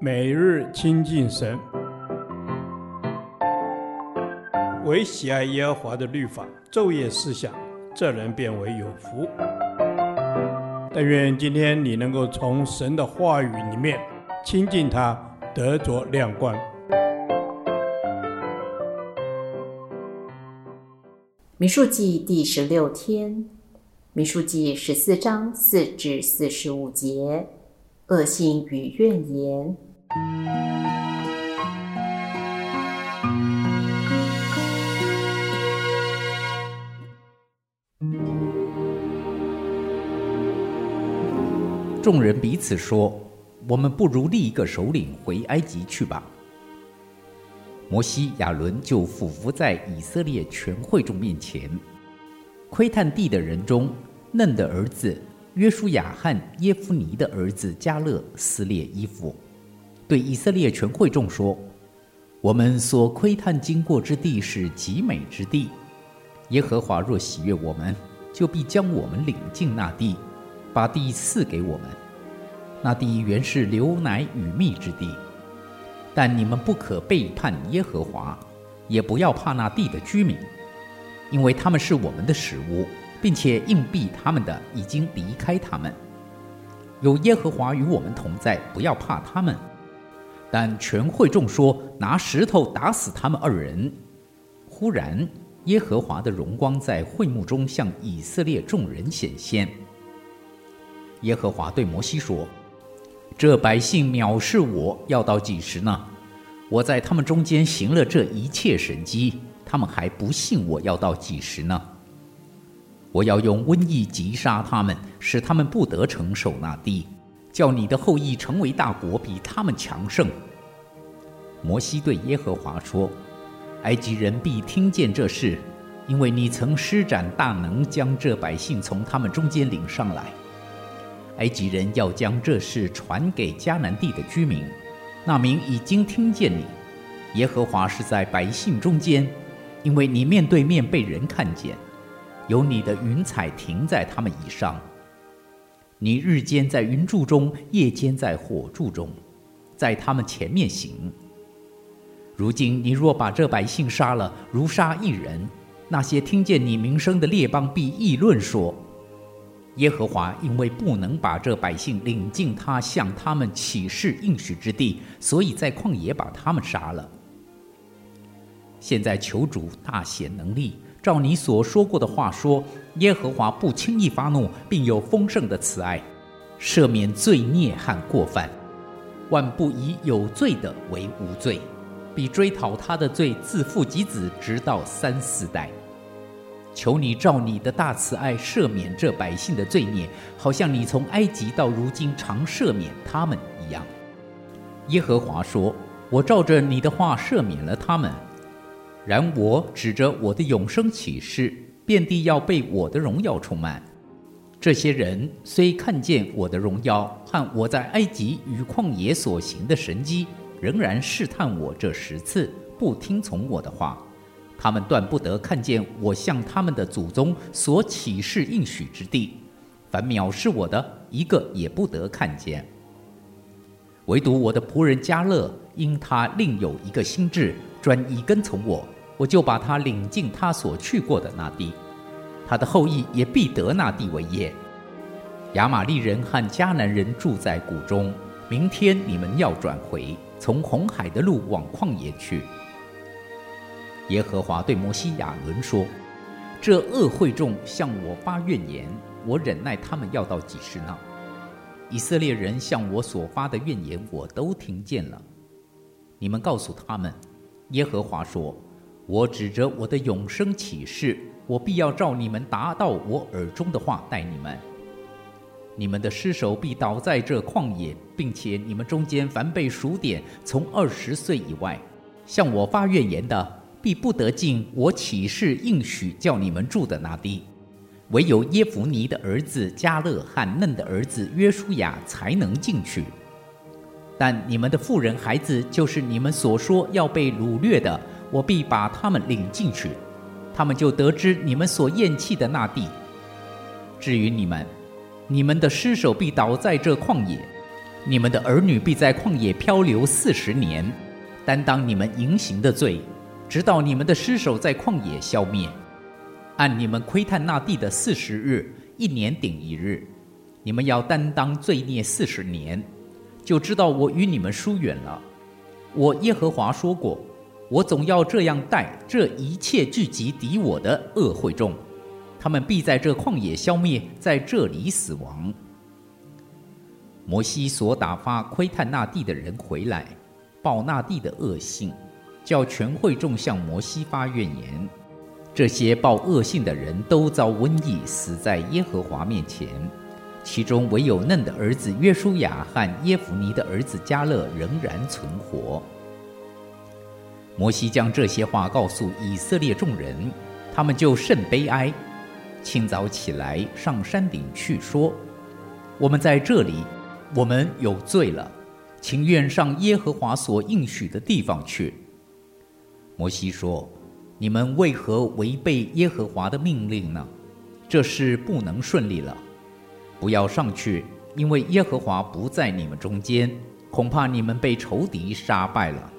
每日亲近神，唯喜爱耶和华的律法，昼夜思想，这人便为有福。但愿今天你能够从神的话语里面亲近他，得着亮光。民数记第十六天，民数记十四章四至四十五节，恶性与怨言。众人彼此说：“我们不如立一个首领回埃及去吧。”摩西、亚伦就俯伏在以色列全会众面前。窥探地的人中，嫩的儿子约书亚和耶夫尼的儿子加勒撕裂衣服。对以色列全会众说：“我们所窥探经过之地是极美之地。耶和华若喜悦我们，就必将我们领进那地，把地赐给我们。那地原是流奶与蜜之地。但你们不可背叛耶和华，也不要怕那地的居民，因为他们是我们的食物，并且荫庇他们的已经离开他们。有耶和华与我们同在，不要怕他们。”但全会众说：“拿石头打死他们二人。”忽然，耶和华的荣光在会幕中向以色列众人显现。耶和华对摩西说：“这百姓藐视我，要到几时呢？我在他们中间行了这一切神迹，他们还不信我，要到几时呢？我要用瘟疫击杀他们，使他们不得承受那地。”叫你的后裔成为大国，比他们强盛。摩西对耶和华说：“埃及人必听见这事，因为你曾施展大能，将这百姓从他们中间领上来。埃及人要将这事传给迦南地的居民，那民已经听见你。耶和华是在百姓中间，因为你面对面被人看见，有你的云彩停在他们以上。”你日间在云柱中，夜间在火柱中，在他们前面行。如今你若把这百姓杀了，如杀一人，那些听见你名声的列邦必议论说：耶和华因为不能把这百姓领进他向他们起誓应许之地，所以在旷野把他们杀了。现在求主大显能力。照你所说过的话说，耶和华不轻易发怒，并有丰盛的慈爱，赦免罪孽和过犯，万不以有罪的为无罪，必追讨他的罪，自父及子，直到三四代。求你照你的大慈爱赦免这百姓的罪孽，好像你从埃及到如今常赦免他们一样。耶和华说：“我照着你的话赦免了他们。”然我指着我的永生启示，遍地要被我的荣耀充满。这些人虽看见我的荣耀和我在埃及与旷野所行的神迹，仍然试探我这十次，不听从我的话。他们断不得看见我向他们的祖宗所启示应许之地。凡藐视我的，一个也不得看见。唯独我的仆人迦勒，因他另有一个心志，专一跟从我。我就把他领进他所去过的那地，他的后裔也必得那地为业。亚玛力人和迦南人住在谷中。明天你们要转回，从红海的路往旷野去。耶和华对摩西、亚伦说：“这恶会众向我发怨言，我忍耐他们要到几时呢？以色列人向我所发的怨言，我都听见了。你们告诉他们，耶和华说。”我指着我的永生起誓，我必要照你们达到我耳中的话待你们。你们的尸首必倒在这旷野，并且你们中间凡被数点从二十岁以外，向我发怨言的，必不得进我起誓应许叫你们住的那地。唯有耶孚尼的儿子加勒和嫩的儿子约书亚才能进去。但你们的妇人孩子，就是你们所说要被掳掠的。我必把他们领进去，他们就得知你们所厌弃的那地。至于你们，你们的尸首必倒在这旷野，你们的儿女必在旷野漂流四十年，担当你们淫行的罪，直到你们的尸首在旷野消灭。按你们窥探那地的四十日，一年顶一日，你们要担当罪孽四十年，就知道我与你们疏远了。我耶和华说过，我总要这样待这一切聚集敌我的恶会众，他们必在这旷野消灭，在这里死亡。摩西所打发窥探那地的人回来，报那地的恶信，叫全会众向摩西发怨言。这些报恶信的人都遭瘟疫，死在耶和华面前。其中唯有嫩的儿子约书亚和耶孚尼的儿子迦勒仍然存活。摩西将这些话告诉以色列众人，他们就甚悲哀。清早起来，上山顶去说：“我们在这里。”我们有罪了，情愿上耶和华所应许的地方去。摩西说：“你们为何违背耶和华的命令呢？这事不能顺利了。不要上去，因为耶和华不在你们中间，恐怕你们被仇敌杀败了。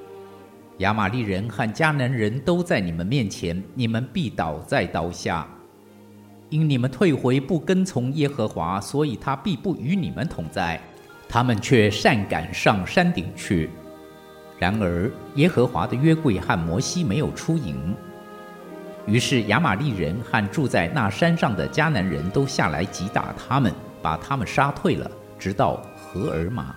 亚玛利人和迦南人都在你们面前，你们必倒在刀下。因你们退回不跟从耶和华，所以他必不与你们同在。”他们却擅赶上山顶去。然而耶和华的约柜和摩西没有出营。于是亚玛利人和住在那山上的迦南人都下来击打他们，把他们杀退了，直到何尔玛。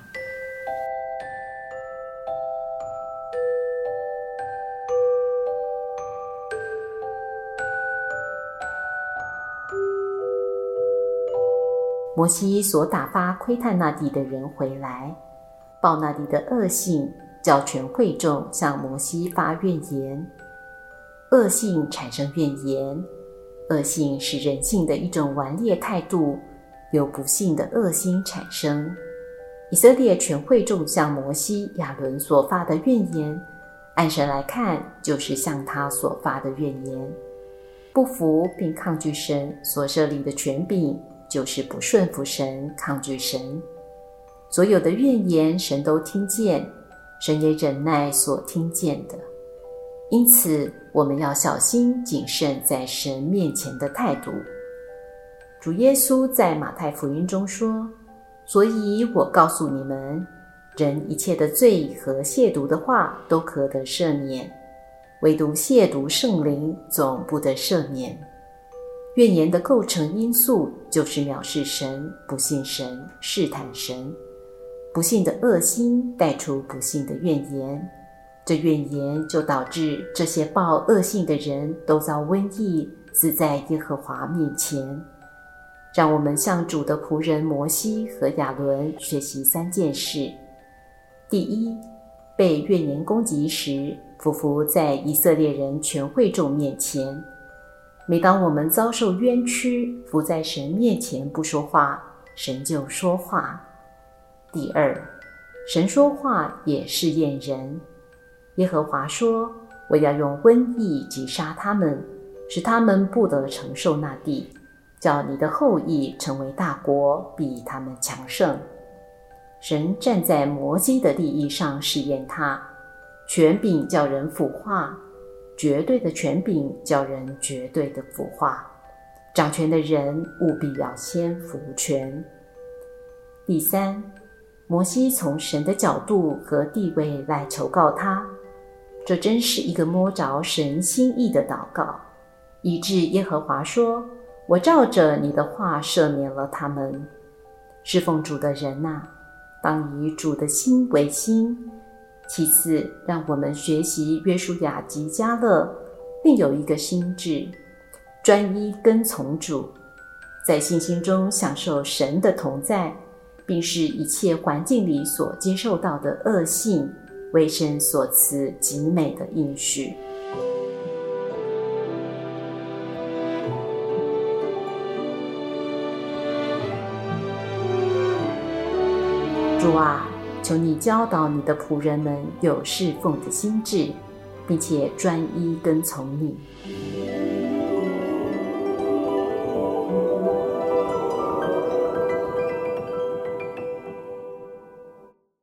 摩西所打发窥探那地的人回来，报那地的恶性，叫全会众向摩西发怨言。恶性产生怨言，恶性是人性的一种顽劣态度，由不幸的恶心产生。以色列全会众向摩西、亚伦所发的怨言，按神来看，就是向他所发的怨言，不服并抗拒神所设立的权柄。就是不顺服神，抗拒神，所有的怨言，神都听见，神也忍耐所听见的。因此，我们要小心谨慎在神面前的态度。主耶稣在马太福音中说：“所以我告诉你们，人一切的罪和亵渎的话都可得赦免，唯独亵渎圣灵总不得赦免。”怨言的构成因素就是藐视神、不信神、试探神。不信的恶心带出不信的怨言，这怨言就导致这些报恶信的人都遭瘟疫，死在耶和华面前。让我们向主的仆人摩西和亚伦学习三件事：第一，被怨言攻击时，匍匐在以色列人全会众面前。每当我们遭受冤屈，伏在神面前不说话，神就说话。第二，神说话也试验人。耶和华说：“我要用瘟疫击杀他们，使他们不得承受那地，叫你的后裔成为大国，比他们强盛。”神站在摩西的利益上试验他，权柄叫人腐化。绝对的权柄叫人绝对的腐化，掌权的人务必要先服权。第三，摩西从神的角度和地位来求告他，这真是一个摸着神心意的祷告，以致耶和华说：“我照着你的话赦免了他们。”侍奉主的人呐，当以主的心为心。其次，让我们学习约书亚及加勒，另有一个心智，专一跟从主，在信心中享受神的同在，并使一切环境里所接受到的恶信为神所赐极美的应许。主啊。求你教导你的仆人们有侍奉的心智，并且专一跟从你。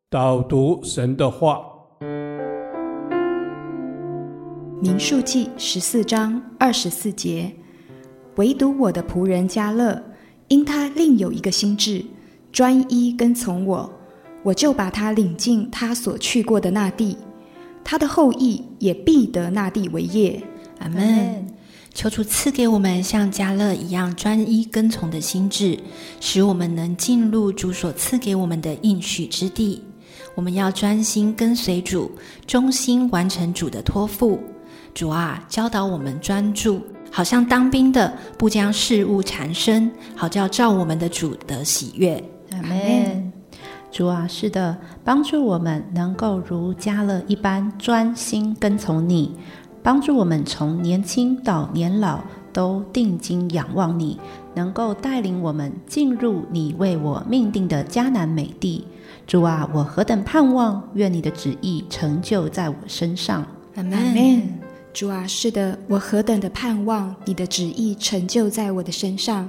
导读神的话，民数记十四章二十四节，唯独我的仆人迦勒，因他另有一个心智，专一跟从我，我就把他领进他所去过的那地，他的后裔也必得那地为业。阿门。求主赐给我们像加勒一样专一跟从的心智，使我们能进入主所赐给我们的应许之地。我们要专心跟随主，忠心完成主的托付。主啊，教导我们专注，好像当兵的不将事物缠身，好叫照我们的主得喜悦。阿门。主啊，是的，帮助我们能够如迦勒一般专心跟从你。帮助我们从年轻到年老都定睛仰望你，能够带领我们进入你为我命定的迦南美地。主啊，我何等盼望，愿你的旨意成就在我身上。阿门。主啊，是的，我何等的盼望，你的旨意成就在我的身上。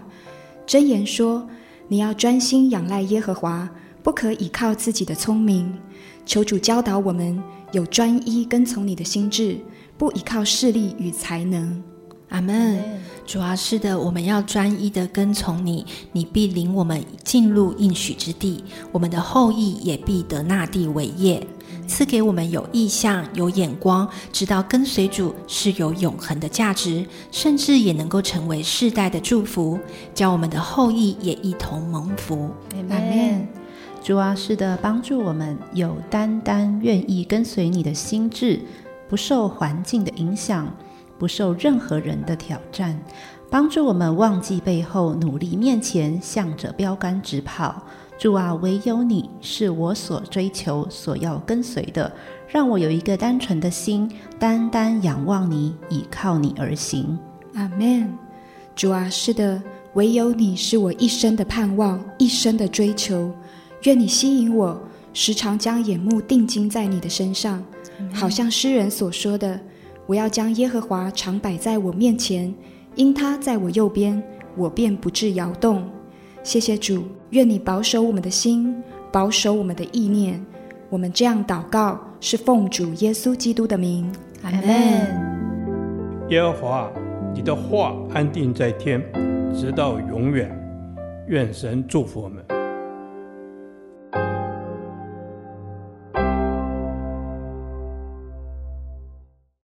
箴言说，你要专心仰赖耶和华，不可倚靠自己的聪明。求主教导我们有专一跟从你的心智。不依靠势力与才能，阿门。主啊，是的，我们要专一的跟从你，你必领我们进入应许之地，我们的后裔也必得那地为业。赐给我们有意向、有眼光，知道跟随主是有永恒的价值，甚至也能够成为世代的祝福，叫我们的后裔也一同蒙福。阿门。主啊，是的，帮助我们有单单愿意跟随你的心智。不受环境的影响，不受任何人的挑战，帮助我们忘记背后，努力面前，向着标杆直跑。主啊，唯有你是我所追求、所要跟随的，让我有一个单纯的心，单单仰望你，倚靠你而行。阿门。主啊，是的，唯有你是我一生的盼望，一生的追求。愿你吸引我，时常将眼目定睛在你的身上。好像诗人所说的：“我要将耶和华常摆在我面前，因他在我右边，我便不致摇动。”谢谢主，愿你保守我们的心，保守我们的意念。我们这样祷告，是奉主耶稣基督的名。阿门。耶和华，你的话安定在天，直到永远。愿神祝福我们。